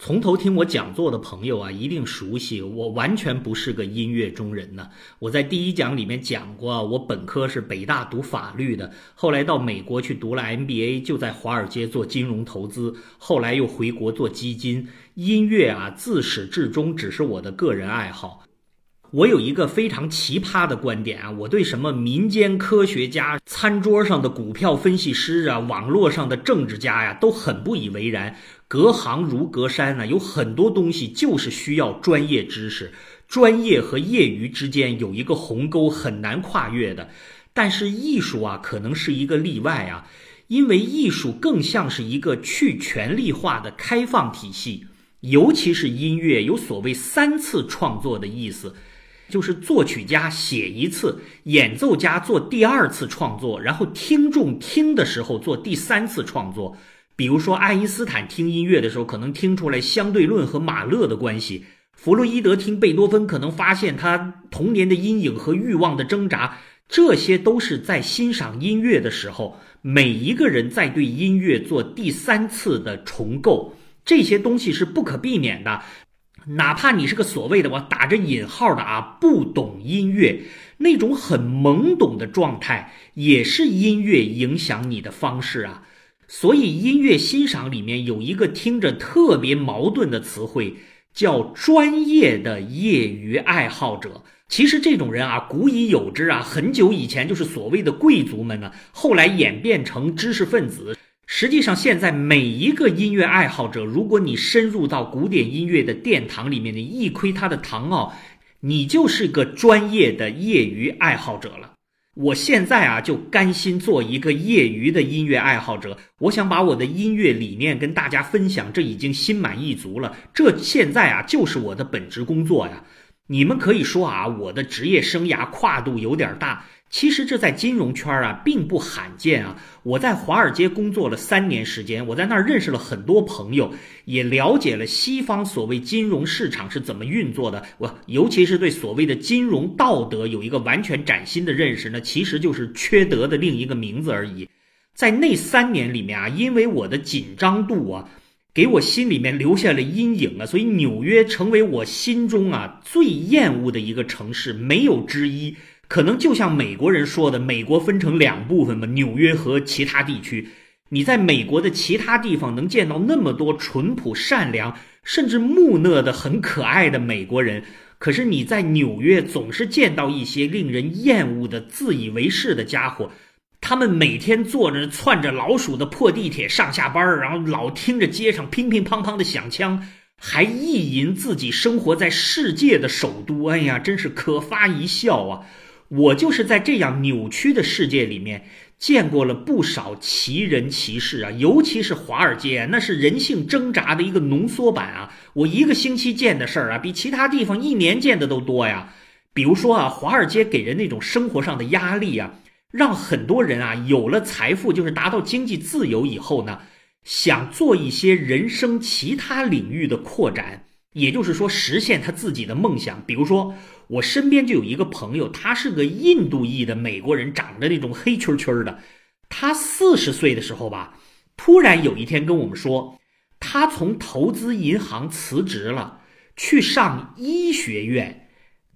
从头听我讲座的朋友啊，一定熟悉我，完全不是个音乐中人呢。我在第一讲里面讲过，我本科是北大读法律的，后来到美国去读了 MBA，就在华尔街做金融投资，后来又回国做基金。音乐啊，自始至终只是我的个人爱好。我有一个非常奇葩的观点啊，我对什么民间科学家、餐桌上的股票分析师啊、网络上的政治家呀，都很不以为然。隔行如隔山呢，有很多东西就是需要专业知识，专业和业余之间有一个鸿沟很难跨越的。但是艺术啊，可能是一个例外啊，因为艺术更像是一个去权力化的开放体系，尤其是音乐，有所谓三次创作的意思。就是作曲家写一次，演奏家做第二次创作，然后听众听的时候做第三次创作。比如说，爱因斯坦听音乐的时候，可能听出来相对论和马勒的关系；弗洛伊德听贝多芬，可能发现他童年的阴影和欲望的挣扎。这些都是在欣赏音乐的时候，每一个人在对音乐做第三次的重构。这些东西是不可避免的。哪怕你是个所谓的我打着引号的啊不懂音乐，那种很懵懂的状态，也是音乐影响你的方式啊。所以音乐欣赏里面有一个听着特别矛盾的词汇，叫专业的业余爱好者。其实这种人啊，古已有之啊，很久以前就是所谓的贵族们呢，后来演变成知识分子。实际上，现在每一个音乐爱好者，如果你深入到古典音乐的殿堂里面，你一窥他的堂奥，你就是个专业的业余爱好者了。我现在啊，就甘心做一个业余的音乐爱好者。我想把我的音乐理念跟大家分享，这已经心满意足了。这现在啊，就是我的本职工作呀。你们可以说啊，我的职业生涯跨度有点大。其实这在金融圈啊并不罕见啊！我在华尔街工作了三年时间，我在那儿认识了很多朋友，也了解了西方所谓金融市场是怎么运作的。我尤其是对所谓的金融道德有一个完全崭新的认识，那其实就是缺德的另一个名字而已。在那三年里面啊，因为我的紧张度啊，给我心里面留下了阴影啊，所以纽约成为我心中啊最厌恶的一个城市，没有之一。可能就像美国人说的，美国分成两部分嘛，纽约和其他地区。你在美国的其他地方能见到那么多淳朴、善良，甚至木讷的、很可爱的美国人，可是你在纽约总是见到一些令人厌恶的、自以为是的家伙。他们每天坐着窜着老鼠的破地铁上下班，然后老听着街上乒乒乓乓的响枪，还意淫自己生活在世界的首都。哎呀，真是可发一笑啊！我就是在这样扭曲的世界里面见过了不少奇人奇事啊，尤其是华尔街，那是人性挣扎的一个浓缩版啊。我一个星期见的事儿啊，比其他地方一年见的都多呀。比如说啊，华尔街给人那种生活上的压力啊，让很多人啊有了财富，就是达到经济自由以后呢，想做一些人生其他领域的扩展。也就是说，实现他自己的梦想。比如说，我身边就有一个朋友，他是个印度裔的美国人，长着那种黑黢黢的。他四十岁的时候吧，突然有一天跟我们说，他从投资银行辞职了，去上医学院。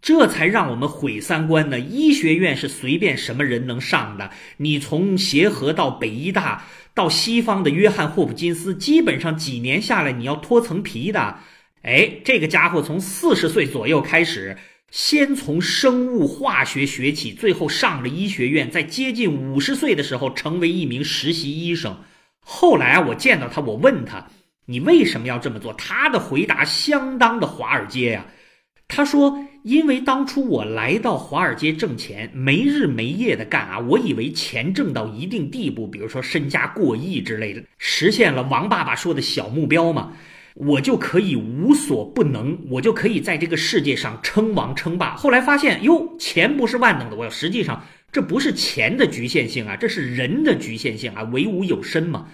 这才让我们毁三观呢！医学院是随便什么人能上的？你从协和到北医大，到西方的约翰霍普金斯，基本上几年下来，你要脱层皮的。哎，这个家伙从四十岁左右开始，先从生物化学学起，最后上了医学院，在接近五十岁的时候成为一名实习医生。后来啊，我见到他，我问他：“你为什么要这么做？”他的回答相当的华尔街呀。他说：“因为当初我来到华尔街挣钱，没日没夜的干啊，我以为钱挣到一定地步，比如说身家过亿之类的，实现了王爸爸说的小目标嘛。”我就可以无所不能，我就可以在这个世界上称王称霸。后来发现，哟，钱不是万能的。我实际上这不是钱的局限性啊，这是人的局限性啊，唯吾有身嘛。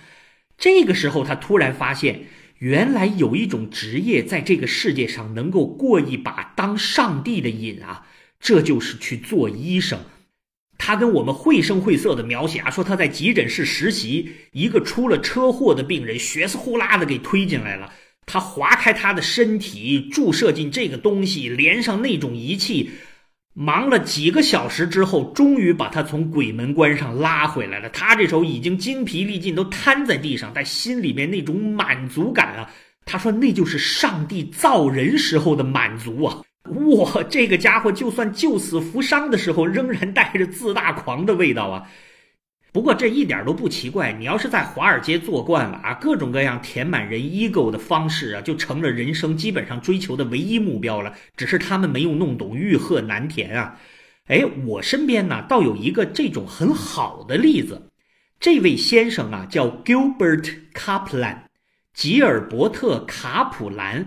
这个时候，他突然发现，原来有一种职业在这个世界上能够过一把当上帝的瘾啊，这就是去做医生。他跟我们绘声绘色的描写啊，说他在急诊室实习，一个出了车祸的病人，血丝呼啦的给推进来了。他划开他的身体，注射进这个东西，连上那种仪器，忙了几个小时之后，终于把他从鬼门关上拉回来了。他这时候已经精疲力尽，都瘫在地上，但心里面那种满足感啊，他说那就是上帝造人时候的满足啊。哇，这个家伙就算救死扶伤的时候，仍然带着自大狂的味道啊！不过这一点都不奇怪，你要是在华尔街做惯了啊，各种各样填满人 ego 的方式啊，就成了人生基本上追求的唯一目标了。只是他们没有弄懂，欲壑难填啊！哎，我身边呢，倒有一个这种很好的例子。这位先生啊，叫 Gilbert Kaplan，吉尔伯特·卡普兰。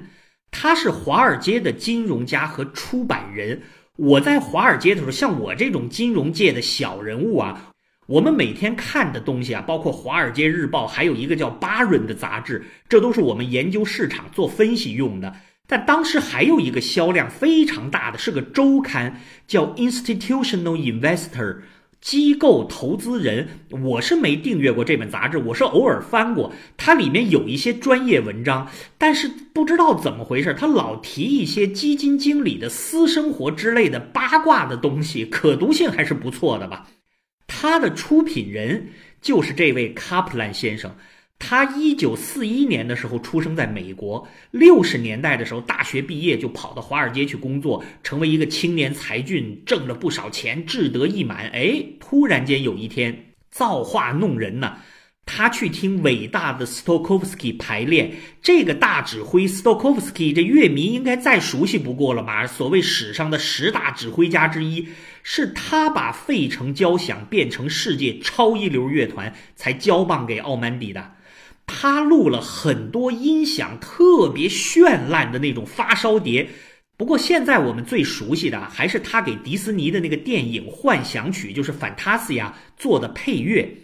他是华尔街的金融家和出版人。我在华尔街的时候，像我这种金融界的小人物啊，我们每天看的东西啊，包括《华尔街日报》，还有一个叫《巴伦》的杂志，这都是我们研究市场、做分析用的。但当时还有一个销量非常大的，是个周刊，叫《Institutional Investor》。机构投资人，我是没订阅过这本杂志，我是偶尔翻过，它里面有一些专业文章，但是不知道怎么回事，它老提一些基金经理的私生活之类的八卦的东西，可读性还是不错的吧。它的出品人就是这位卡普兰先生。他一九四一年的时候出生在美国，六十年代的时候大学毕业就跑到华尔街去工作，成为一个青年才俊，挣了不少钱，志得意满。哎，突然间有一天造化弄人呢，他去听伟大的 Stokowski 排练。这个大指挥 Stokowski，这乐迷应该再熟悉不过了吧？所谓史上的十大指挥家之一，是他把费城交响变成世界超一流乐团，才交棒给奥曼迪的。他录了很多音响特别绚烂的那种发烧碟，不过现在我们最熟悉的还是他给迪士尼的那个电影《幻想曲》，就是《Fantasia》做的配乐。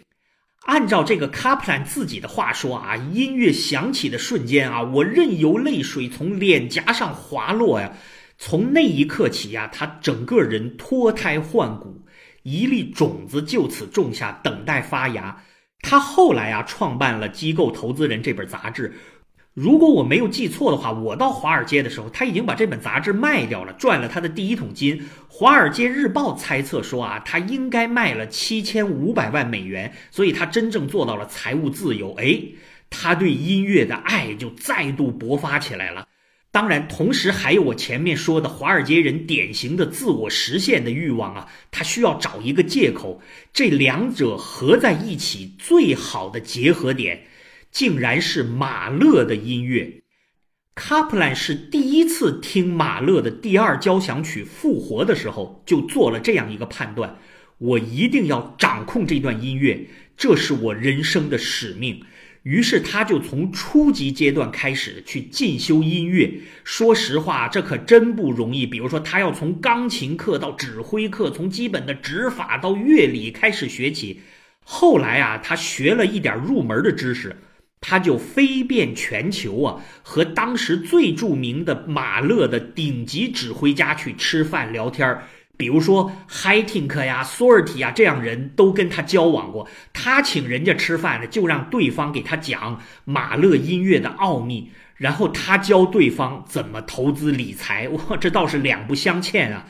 按照这个卡普兰自己的话说啊，音乐响起的瞬间啊，我任由泪水从脸颊上滑落呀。从那一刻起呀，他整个人脱胎换骨，一粒种子就此种下，等待发芽。他后来啊，创办了《机构投资人》这本杂志。如果我没有记错的话，我到华尔街的时候，他已经把这本杂志卖掉了，赚了他的第一桶金。《华尔街日报》猜测说啊，他应该卖了七千五百万美元，所以他真正做到了财务自由。哎，他对音乐的爱就再度勃发起来了。当然，同时还有我前面说的华尔街人典型的自我实现的欲望啊，他需要找一个借口。这两者合在一起，最好的结合点，竟然是马勒的音乐。卡普兰是第一次听马勒的第二交响曲复活的时候，就做了这样一个判断：我一定要掌控这段音乐，这是我人生的使命。于是他就从初级阶段开始去进修音乐。说实话，这可真不容易。比如说，他要从钢琴课到指挥课，从基本的指法到乐理开始学起。后来啊，他学了一点入门的知识，他就飞遍全球啊，和当时最著名的马勒的顶级指挥家去吃饭聊天儿。比如说 h i t i n k 呀、索尔提呀这样人都跟他交往过。他请人家吃饭呢，就让对方给他讲马勒音乐的奥秘，然后他教对方怎么投资理财。哇，这倒是两不相欠啊！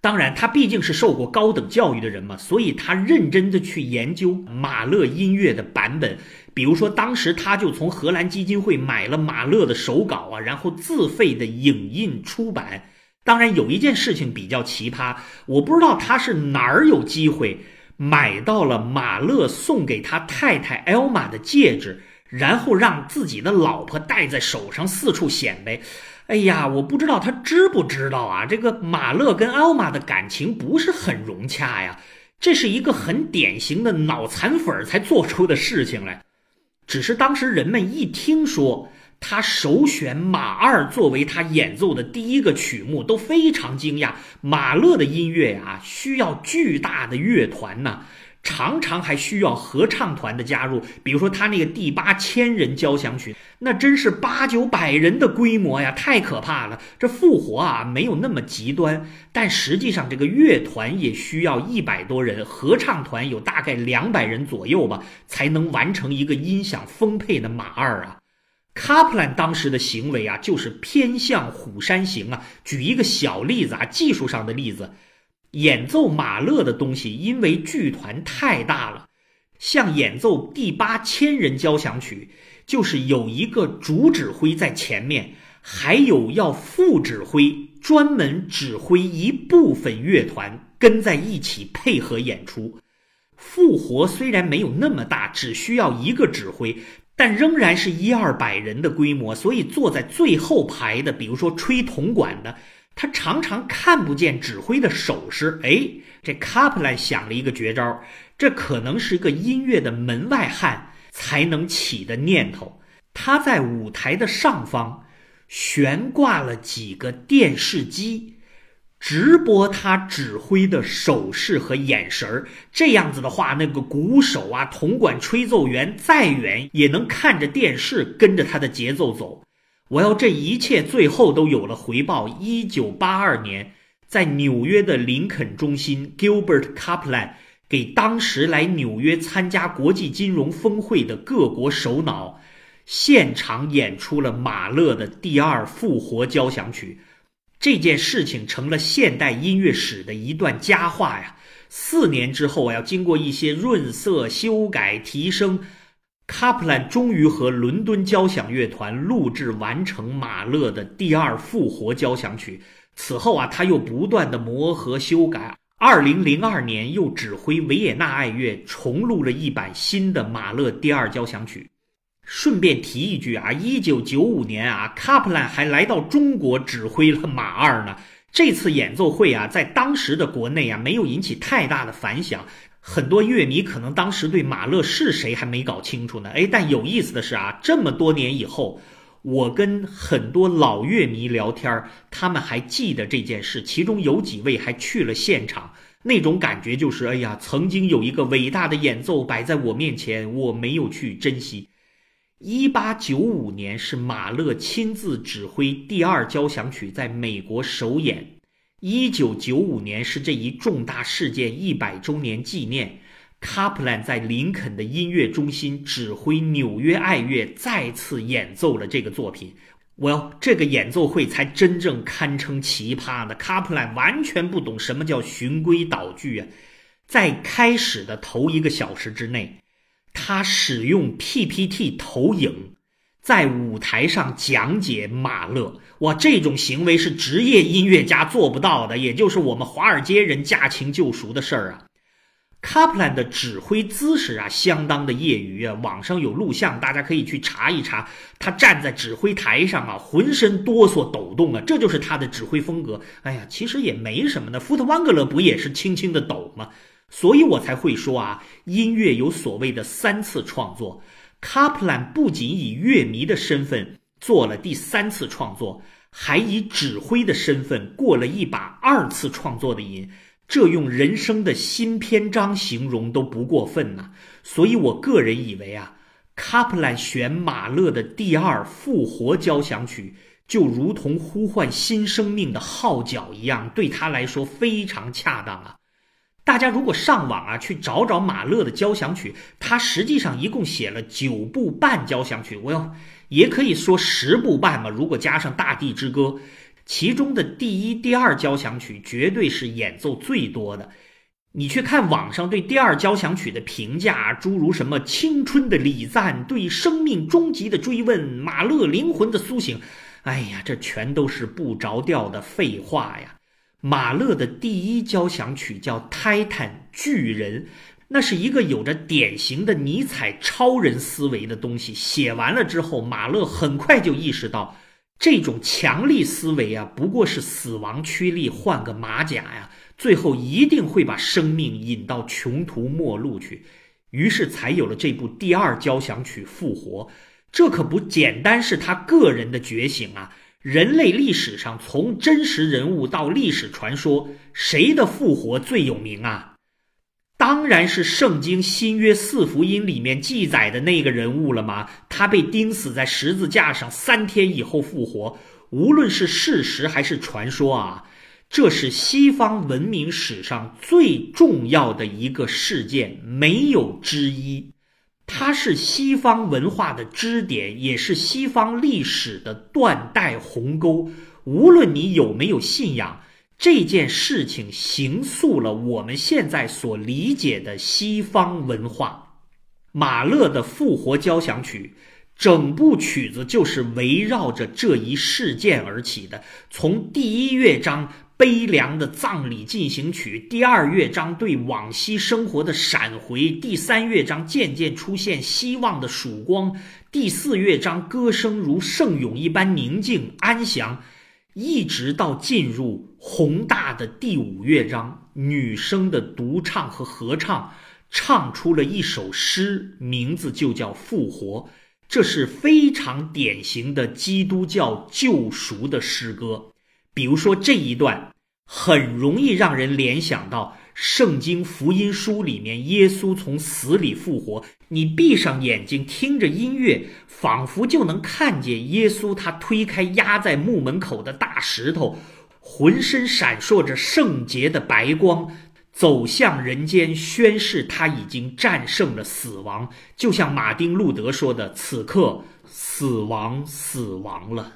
当然，他毕竟是受过高等教育的人嘛，所以他认真的去研究马勒音乐的版本。比如说，当时他就从荷兰基金会买了马勒的手稿啊，然后自费的影印出版。当然有一件事情比较奇葩，我不知道他是哪儿有机会买到了马勒送给他太太艾玛的戒指，然后让自己的老婆戴在手上四处显摆。哎呀，我不知道他知不知道啊？这个马勒跟艾玛的感情不是很融洽呀，这是一个很典型的脑残粉才做出的事情来。只是当时人们一听说。他首选马二作为他演奏的第一个曲目，都非常惊讶。马勒的音乐呀，需要巨大的乐团呐，常常还需要合唱团的加入。比如说他那个第八千人交响曲，那真是八九百人的规模呀，太可怕了。这复活啊，没有那么极端，但实际上这个乐团也需要一百多人，合唱团有大概两百人左右吧，才能完成一个音响丰沛的马二啊。卡普兰当时的行为啊，就是偏向虎山行啊。举一个小例子啊，技术上的例子，演奏马勒的东西，因为剧团太大了，像演奏第八千人交响曲，就是有一个主指挥在前面，还有要副指挥专门指挥一部分乐团跟在一起配合演出。复活虽然没有那么大，只需要一个指挥。但仍然是一二百人的规模，所以坐在最后排的，比如说吹铜管的，他常常看不见指挥的手势。哎，这卡普兰想了一个绝招，这可能是一个音乐的门外汉才能起的念头。他在舞台的上方悬挂了几个电视机。直播他指挥的手势和眼神儿，这样子的话，那个鼓手啊、铜管吹奏员再远也能看着电视跟着他的节奏走。我要这一切最后都有了回报。一九八二年，在纽约的林肯中心，Gilbert Kaplan 给当时来纽约参加国际金融峰会的各国首脑现场演出了马勒的第二复活交响曲。这件事情成了现代音乐史的一段佳话呀！四年之后，要经过一些润色、修改、提升，卡普兰终于和伦敦交响乐团录制完成马勒的第二复活交响曲。此后啊，他又不断的磨合修改。二零零二年，又指挥维也纳爱乐重录了一版新的马勒第二交响曲。顺便提一句啊，一九九五年啊，卡普兰还来到中国指挥了马二呢。这次演奏会啊，在当时的国内啊，没有引起太大的反响。很多乐迷可能当时对马勒是谁还没搞清楚呢。哎，但有意思的是啊，这么多年以后，我跟很多老乐迷聊天，他们还记得这件事，其中有几位还去了现场。那种感觉就是，哎呀，曾经有一个伟大的演奏摆在我面前，我没有去珍惜。一八九五年是马勒亲自指挥第二交响曲在美国首演。一九九五年是这一重大事件一百周年纪念，卡普兰在林肯的音乐中心指挥纽约爱乐再次演奏了这个作品。well，这个演奏会才真正堪称奇葩呢。卡普兰完全不懂什么叫循规蹈矩啊，在开始的头一个小时之内。他使用 PPT 投影，在舞台上讲解马勒。哇，这种行为是职业音乐家做不到的，也就是我们华尔街人驾轻就熟的事儿啊。卡普兰的指挥姿势啊，相当的业余啊，网上有录像，大家可以去查一查。他站在指挥台上啊，浑身哆嗦抖动啊，这就是他的指挥风格。哎呀，其实也没什么的，福特万格勒不也是轻轻的抖吗？所以我才会说啊，音乐有所谓的三次创作。卡普兰不仅以乐迷的身份做了第三次创作，还以指挥的身份过了一把二次创作的瘾。这用人生的新篇章形容都不过分呐。所以我个人以为啊，卡普兰选马勒的第二复活交响曲，就如同呼唤新生命的号角一样，对他来说非常恰当啊。大家如果上网啊去找找马勒的交响曲，他实际上一共写了九部半交响曲，我要也可以说十部半嘛。如果加上《大地之歌》，其中的第一、第二交响曲绝对是演奏最多的。你去看网上对第二交响曲的评价，诸如什么青春的礼赞、对生命终极的追问、马勒灵魂的苏醒，哎呀，这全都是不着调的废话呀。马勒的第一交响曲叫《泰坦巨人》，那是一个有着典型的尼采超人思维的东西。写完了之后，马勒很快就意识到，这种强力思维啊，不过是死亡驱力换个马甲呀，最后一定会把生命引到穷途末路去。于是才有了这部第二交响曲《复活》，这可不简单是他个人的觉醒啊。人类历史上，从真实人物到历史传说，谁的复活最有名啊？当然是圣经新约四福音里面记载的那个人物了吗？他被钉死在十字架上，三天以后复活。无论是事实还是传说啊，这是西方文明史上最重要的一个事件，没有之一。它是西方文化的支点，也是西方历史的断代鸿沟。无论你有没有信仰，这件事情形塑了我们现在所理解的西方文化。马勒的《复活交响曲》，整部曲子就是围绕着这一事件而起的。从第一乐章。悲凉的葬礼进行曲，第二乐章对往昔生活的闪回，第三乐章渐渐出现希望的曙光，第四乐章歌声如圣咏一般宁静安详，一直到进入宏大的第五乐章，女声的独唱和合唱唱出了一首诗，名字就叫复活，这是非常典型的基督教救赎的诗歌。比如说这一段，很容易让人联想到圣经福音书里面耶稣从死里复活。你闭上眼睛，听着音乐，仿佛就能看见耶稣，他推开压在墓门口的大石头，浑身闪烁着圣洁的白光，走向人间，宣誓他已经战胜了死亡。就像马丁路德说的：“此刻，死亡死亡了。”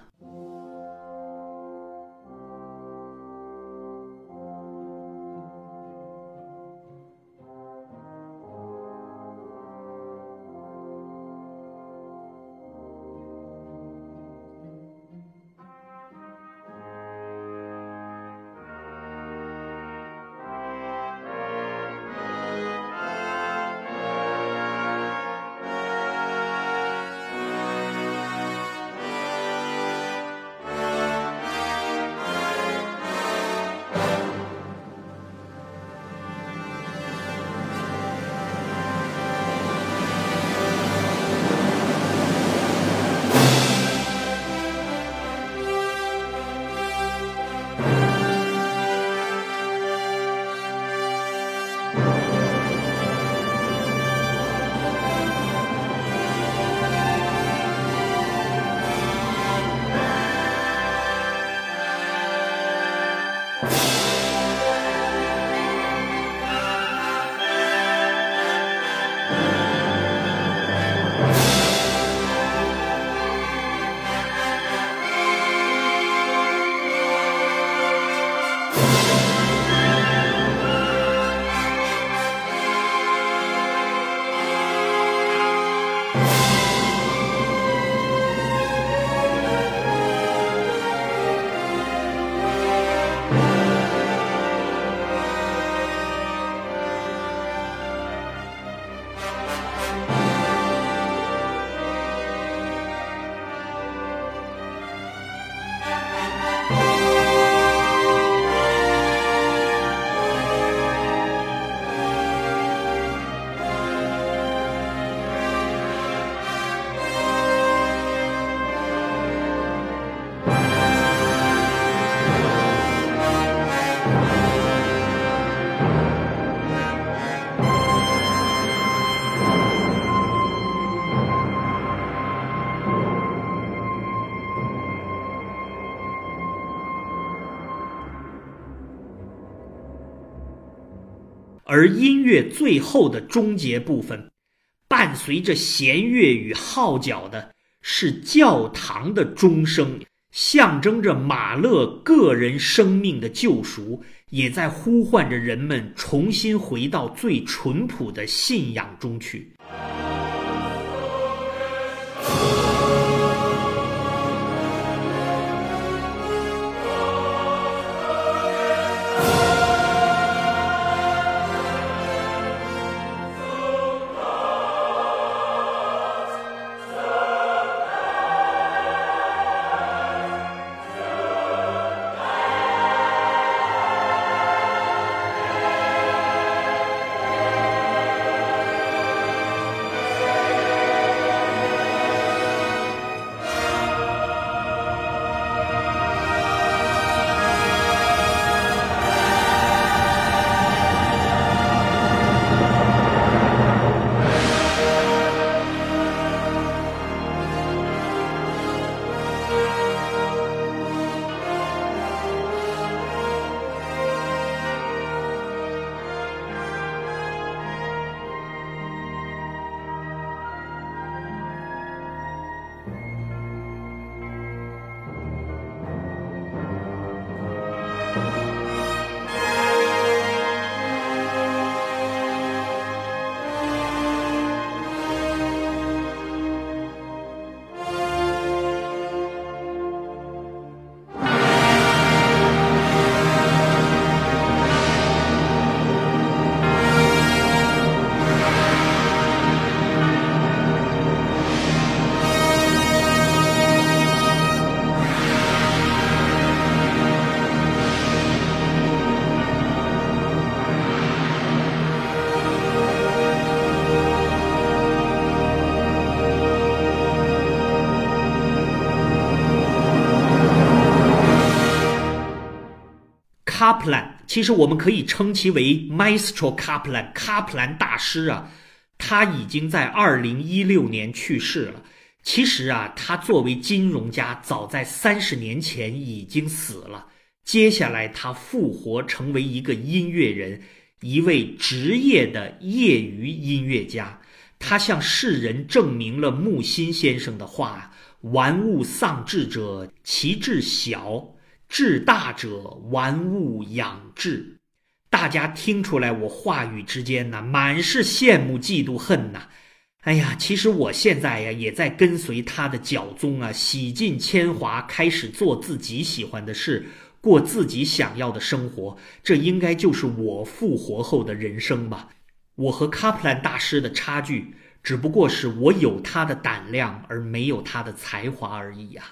而音乐最后的终结部分，伴随着弦乐与号角的是教堂的钟声，象征着马勒个人生命的救赎，也在呼唤着人们重新回到最淳朴的信仰中去。卡普兰，其实我们可以称其为 Maestro Kaplan，卡普兰大师啊，他已经在二零一六年去世了。其实啊，他作为金融家，早在三十年前已经死了。接下来他复活，成为一个音乐人，一位职业的业余音乐家。他向世人证明了木心先生的话：“玩物丧志者，其志小；至大者，玩物养志。”大家听出来，我话语之间呢，满是羡慕、嫉妒、恨呐。哎呀，其实我现在呀，也在跟随他的脚踪啊，洗尽铅华，开始做自己喜欢的事，过自己想要的生活。这应该就是我复活后的人生吧。我和卡普兰大师的差距，只不过是我有他的胆量，而没有他的才华而已呀。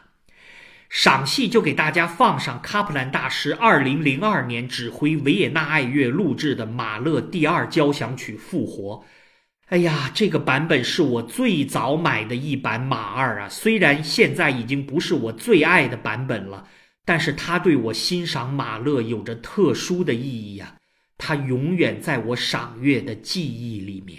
赏戏就给大家放上卡普兰大师二零零二年指挥维也纳爱乐录制的马勒第二交响曲《复活》。哎呀，这个版本是我最早买的一版马二啊，虽然现在已经不是我最爱的版本了，但是它对我欣赏马勒有着特殊的意义呀。它永远在我赏月的记忆里面。